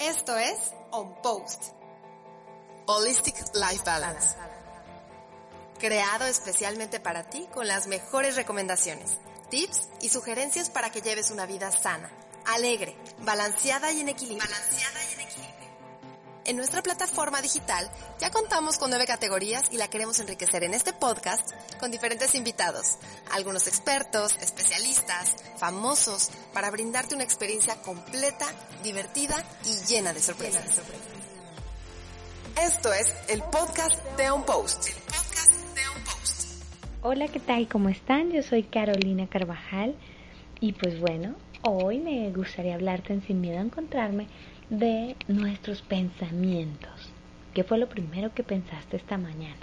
Esto es On Post. Holistic Life Balance. Creado especialmente para ti con las mejores recomendaciones, tips y sugerencias para que lleves una vida sana, alegre, balanceada y en equilibrio. Balanceada y en equilibrio. En nuestra plataforma digital ya contamos con nueve categorías y la queremos enriquecer en este podcast con diferentes invitados, algunos expertos, especialistas, famosos, para brindarte una experiencia completa, divertida y llena de sorpresas. Esto es el podcast de Post. El podcast de On Post. Hola, ¿qué tal? ¿Cómo están? Yo soy Carolina Carvajal y pues bueno, hoy me gustaría hablarte en Sin Miedo a Encontrarme de nuestros pensamientos. ¿Qué fue lo primero que pensaste esta mañana?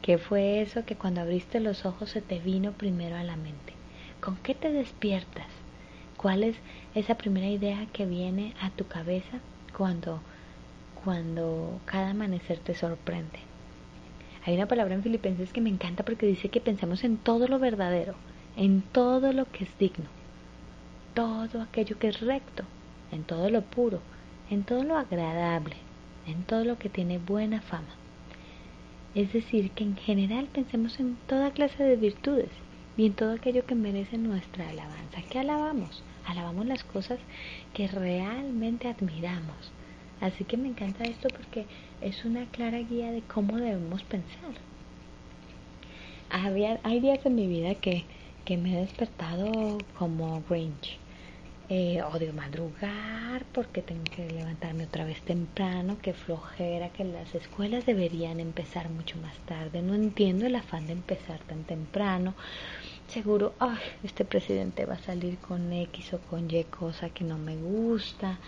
¿Qué fue eso que cuando abriste los ojos se te vino primero a la mente? ¿Con qué te despiertas? ¿Cuál es esa primera idea que viene a tu cabeza cuando, cuando cada amanecer te sorprende? Hay una palabra en Filipenses que me encanta porque dice que pensamos en todo lo verdadero, en todo lo que es digno, todo aquello que es recto, en todo lo puro, en todo lo agradable, en todo lo que tiene buena fama. Es decir, que en general pensemos en toda clase de virtudes y en todo aquello que merece nuestra alabanza. ¿Qué alabamos? Alabamos las cosas que realmente admiramos. Así que me encanta esto porque es una clara guía de cómo debemos pensar. Había, hay días en mi vida que, que me he despertado como Grinch eh, odio madrugar porque tengo que levantarme otra vez temprano, que flojera, que las escuelas deberían empezar mucho más tarde. No entiendo el afán de empezar tan temprano. Seguro, ay, este presidente va a salir con X o con Y cosa que no me gusta.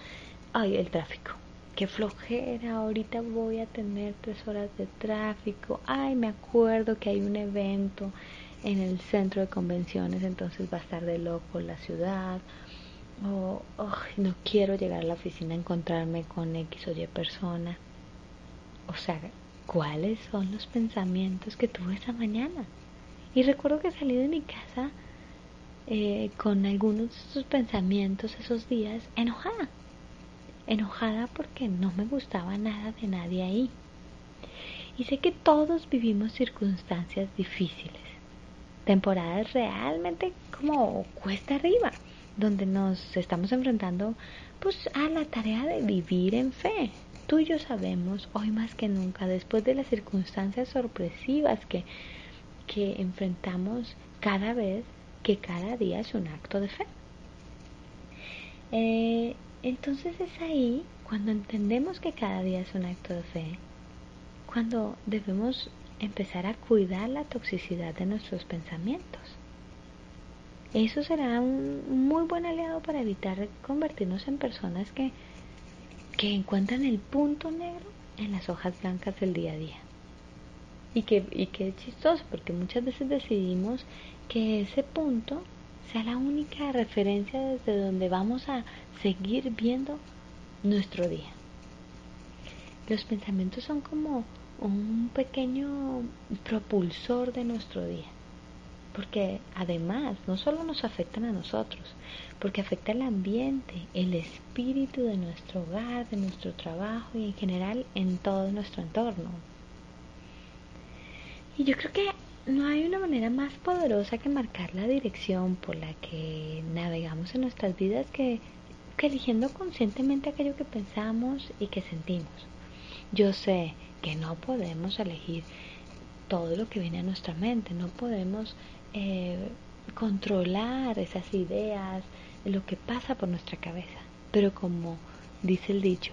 Ay, el tráfico. Qué flojera, ahorita voy a tener tres horas de tráfico. Ay, me acuerdo que hay un evento en el centro de convenciones, entonces va a estar de loco la ciudad o no quiero llegar a la oficina a encontrarme con X o Y persona. O sea, ¿cuáles son los pensamientos que tuve esa mañana? Y recuerdo que salí de mi casa eh, con algunos de esos pensamientos esos días enojada. Enojada porque no me gustaba nada de nadie ahí. Y sé que todos vivimos circunstancias difíciles, temporadas realmente como cuesta arriba donde nos estamos enfrentando pues a la tarea de vivir en fe. Tú y yo sabemos hoy más que nunca, después de las circunstancias sorpresivas que, que enfrentamos cada vez, que cada día es un acto de fe. Eh, entonces es ahí cuando entendemos que cada día es un acto de fe, cuando debemos empezar a cuidar la toxicidad de nuestros pensamientos. Eso será un muy buen aliado para evitar convertirnos en personas que, que encuentran el punto negro en las hojas blancas del día a día. Y que, y que es chistoso, porque muchas veces decidimos que ese punto sea la única referencia desde donde vamos a seguir viendo nuestro día. Los pensamientos son como un pequeño propulsor de nuestro día porque además no solo nos afectan a nosotros, porque afecta al ambiente, el espíritu de nuestro hogar, de nuestro trabajo y en general en todo nuestro entorno. Y yo creo que no hay una manera más poderosa que marcar la dirección por la que navegamos en nuestras vidas que, que eligiendo conscientemente aquello que pensamos y que sentimos. Yo sé que no podemos elegir todo lo que viene a nuestra mente, no podemos eh, controlar esas ideas, lo que pasa por nuestra cabeza. Pero como dice el dicho,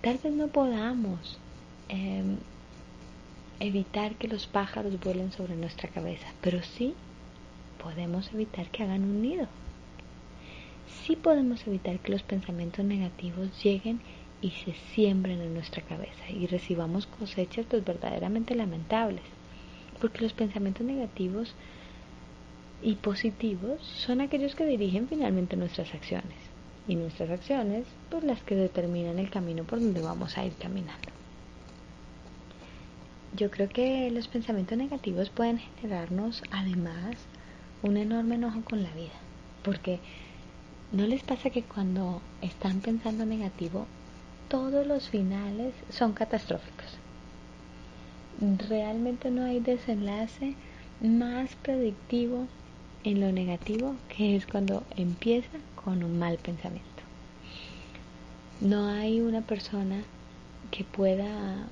tal vez no podamos em, evitar que los pájaros vuelen sobre nuestra cabeza, pero sí podemos evitar que hagan un nido. Sí podemos evitar que los pensamientos negativos lleguen y se siembren en nuestra cabeza y recibamos cosechas pues verdaderamente lamentables. Porque los pensamientos negativos y positivos son aquellos que dirigen finalmente nuestras acciones y nuestras acciones pues las que determinan el camino por donde vamos a ir caminando. Yo creo que los pensamientos negativos pueden generarnos además un enorme enojo con la vida, porque ¿no les pasa que cuando están pensando negativo todos los finales son catastróficos. Realmente no hay desenlace más predictivo en lo negativo que es cuando empieza con un mal pensamiento. No hay una persona que pueda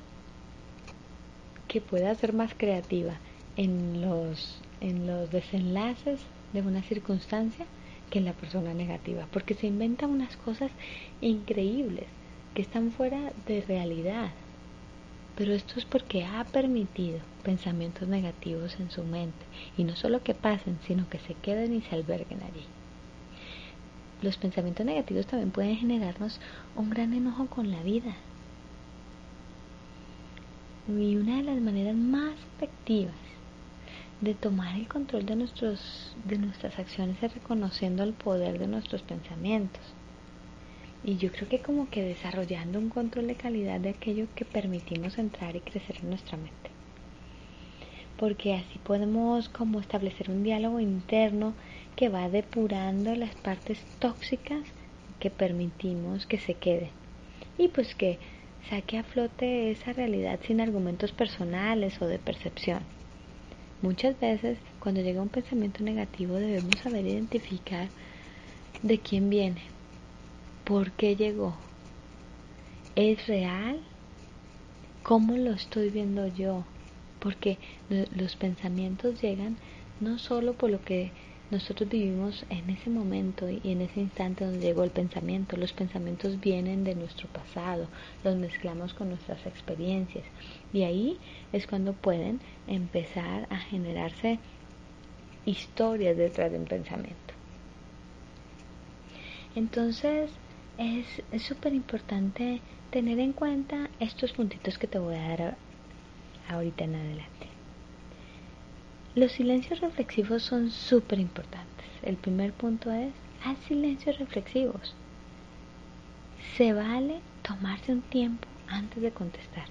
que pueda ser más creativa en los en los desenlaces de una circunstancia que la persona negativa, porque se inventan unas cosas increíbles que están fuera de realidad. Pero esto es porque ha permitido pensamientos negativos en su mente, y no solo que pasen, sino que se queden y se alberguen allí. Los pensamientos negativos también pueden generarnos un gran enojo con la vida. Y una de las maneras más efectivas de tomar el control de, nuestros, de nuestras acciones es reconociendo el poder de nuestros pensamientos. Y yo creo que como que desarrollando un control de calidad de aquello que permitimos entrar y crecer en nuestra mente. Porque así podemos como establecer un diálogo interno que va depurando las partes tóxicas que permitimos que se queden. Y pues que saque a flote esa realidad sin argumentos personales o de percepción Muchas veces cuando llega un pensamiento negativo debemos saber identificar de quién viene, por qué llegó, es real, cómo lo estoy viendo yo, porque los pensamientos llegan no solo por lo que nosotros vivimos en ese momento y en ese instante donde llegó el pensamiento. Los pensamientos vienen de nuestro pasado, los mezclamos con nuestras experiencias y ahí es cuando pueden empezar a generarse historias detrás de un pensamiento. Entonces es súper importante tener en cuenta estos puntitos que te voy a dar ahorita en adelante. Los silencios reflexivos son súper importantes. El primer punto es, haz silencios reflexivos. Se vale tomarse un tiempo antes de contestar.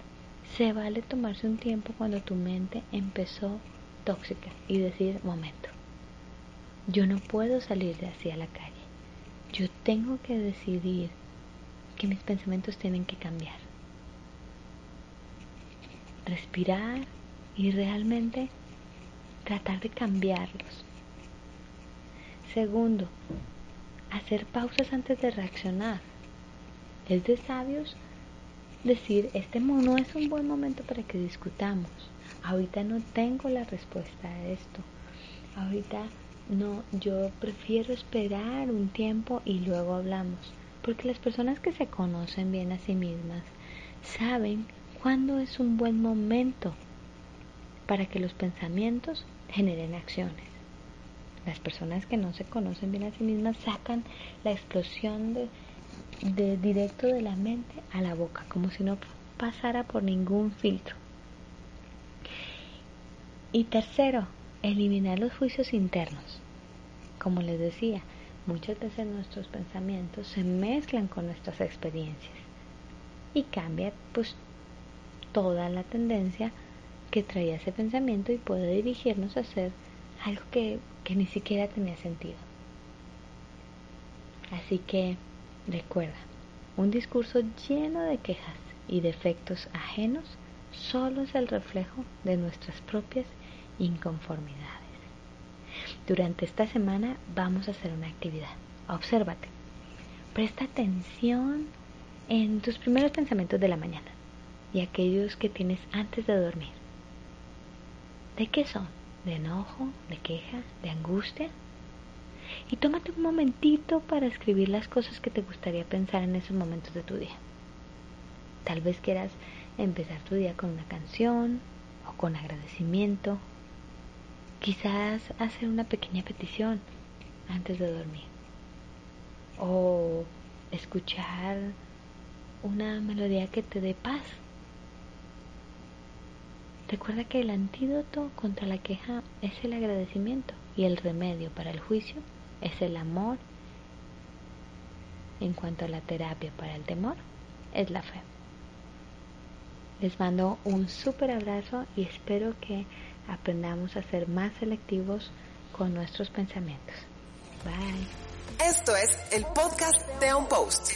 Se vale tomarse un tiempo cuando tu mente empezó tóxica y decir, momento, yo no puedo salir de así a la calle. Yo tengo que decidir que mis pensamientos tienen que cambiar. Respirar y realmente tratar de cambiarlos. Segundo, hacer pausas antes de reaccionar. Es de sabios decir, este no es un buen momento para que discutamos. Ahorita no tengo la respuesta a esto. Ahorita no, yo prefiero esperar un tiempo y luego hablamos. Porque las personas que se conocen bien a sí mismas saben cuándo es un buen momento para que los pensamientos generen acciones. Las personas que no se conocen bien a sí mismas sacan la explosión de, de directo de la mente a la boca, como si no pasara por ningún filtro. Y tercero, eliminar los juicios internos. Como les decía, muchas veces nuestros pensamientos se mezclan con nuestras experiencias y cambia pues toda la tendencia que traía ese pensamiento y puede dirigirnos a hacer algo que, que ni siquiera tenía sentido. Así que recuerda, un discurso lleno de quejas y defectos ajenos solo es el reflejo de nuestras propias inconformidades. Durante esta semana vamos a hacer una actividad. Obsérvate. Presta atención en tus primeros pensamientos de la mañana y aquellos que tienes antes de dormir. ¿De qué son? ¿De enojo? ¿De queja? ¿De angustia? Y tómate un momentito para escribir las cosas que te gustaría pensar en esos momentos de tu día. Tal vez quieras empezar tu día con una canción o con agradecimiento. Quizás hacer una pequeña petición antes de dormir. O escuchar una melodía que te dé paz Recuerda que el antídoto contra la queja es el agradecimiento y el remedio para el juicio es el amor. En cuanto a la terapia para el temor, es la fe. Les mando un súper abrazo y espero que aprendamos a ser más selectivos con nuestros pensamientos. Bye. Esto es el podcast de Un Post.